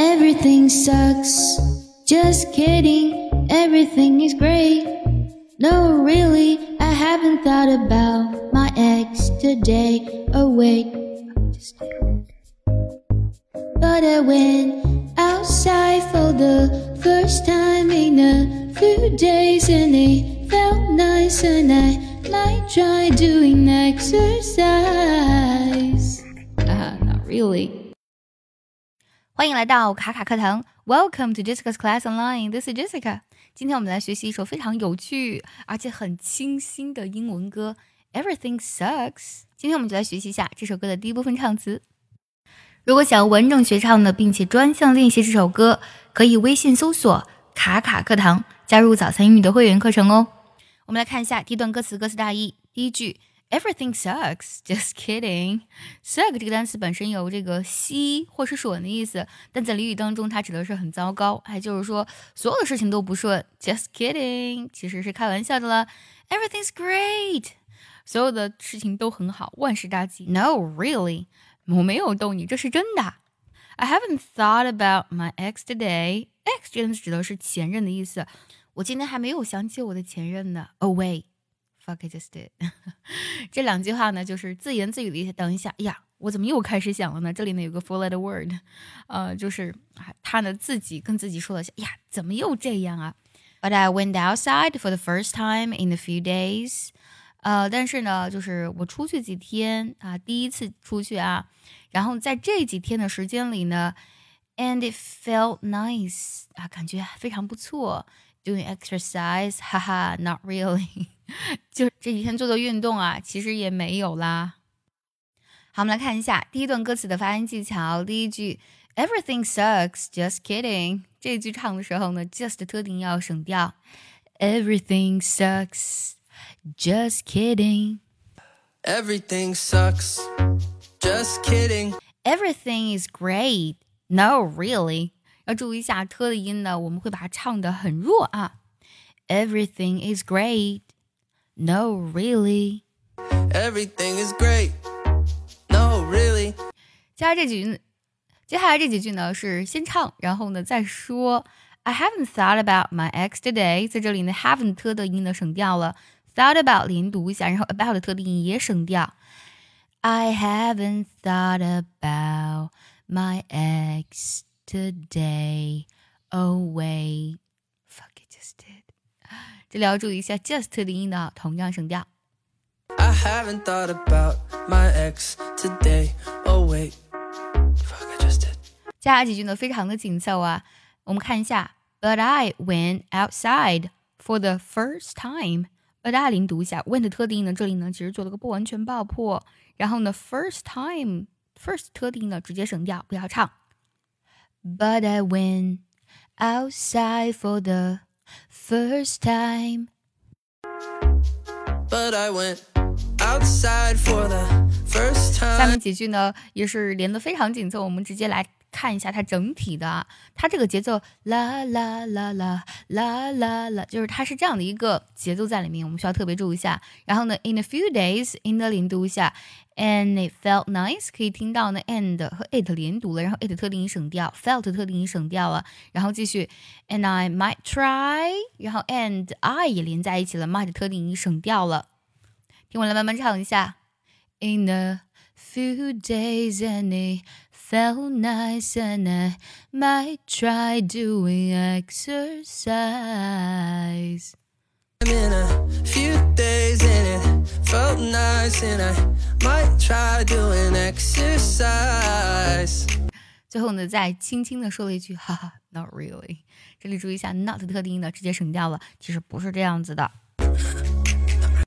Everything sucks. Just kidding. Everything is great. No, really, I haven't thought about my ex today. Oh, wait. But I went outside for the first time in a few days and it felt nice and I might try doing exercise. Ah, not really. 欢迎来到卡卡课堂，Welcome to Jessica's Class Online. This is Jessica. 今天我们来学习一首非常有趣而且很清新的英文歌《Everything Sucks》。今天我们就来学习一下这首歌的第一部分唱词。如果想要完整学唱的，并且专项练习这首歌，可以微信搜索“卡卡课堂”，加入早餐英语的会员课程哦。我们来看一下第一段歌词，歌词大意。第一句。Everything sucks. Just kidding. Suck 这个单词本身有这个吸或是吮的意思，但在俚语当中，它指的是很糟糕，还就是说所有的事情都不顺。Just kidding，其实是开玩笑的了。Everything's great，所有的事情都很好，万事大吉。No, really，我没有逗你，这是真的。I haven't thought about my ex today. Ex 这个词指的是前任的意思。我今天还没有想起我的前任呢。Away。 Fuck I just did，这两句话呢，就是自言自语的一些。等一下，哎呀，我怎么又开始想了呢？这里呢有个 four-letter word，呃，就是他呢自己跟自己说了下，哎呀，怎么又这样啊？But I went outside for the first time in a few days，呃，但是呢，就是我出去几天啊，第一次出去啊，然后在这几天的时间里呢，and it felt nice，啊，感觉非常不错。Doing exercise，哈哈，not really。 就这几天做的运动啊，其实也没有啦。好，我们来看一下第一段歌词的发音技巧。第一句，Everything sucks, just kidding。这句唱的时候呢，just 特定要省掉。Everything sucks, just kidding. Everything sucks, just kidding. Everything is great. No, really. 要注意一下特的音呢，我们会把它唱的很弱啊。Everything is great. No, really. Everything is great. No, really. 接下来这几句，接下来这几句呢是先唱，然后呢再说。I haven't thought about my ex today，在这里呢 haven't 特的音呢省掉了，thought about 连读一下，然后 about 的特的音也省掉。I haven't thought about my ex today. Oh wait. 这里要注意一下 just 零音的同样声调。I haven't thought about my ex today. Oh wait, fuck, I just did. 加几句呢，非常的紧凑啊。我们看一下，But I went outside for the first time. But I 连读一下，went 特定呢，这里呢只是做了个不完全爆破。然后呢，first time，first 特定呢直接省掉，不要唱。But I went outside for the first time. But I went outside for the first time. 下面几句呢，也是连得非常紧凑，我们直接来看一下它整体的啊，它这个节奏啦啦啦啦啦啦啦，就是它是这样的一个节奏在里面，我们需要特别注意一下。然后呢，in a few days，in 的连读一下，and it felt nice，可以听到呢，and 和 it 连读了，然后 it 特定音省掉，felt 特定音省掉了，然后继续，and I might try，然后 and I 也连在一起了，might 特定音省掉了。听我来慢慢唱一下，in a few days and it felt nice and I might try doing exercise. In a few days and it felt nice and I might try doing exercise. 最后呢，再轻轻的说了一句，哈哈，not really。这里注意一下，not 特定音呢直接省掉了，其实不是这样子的。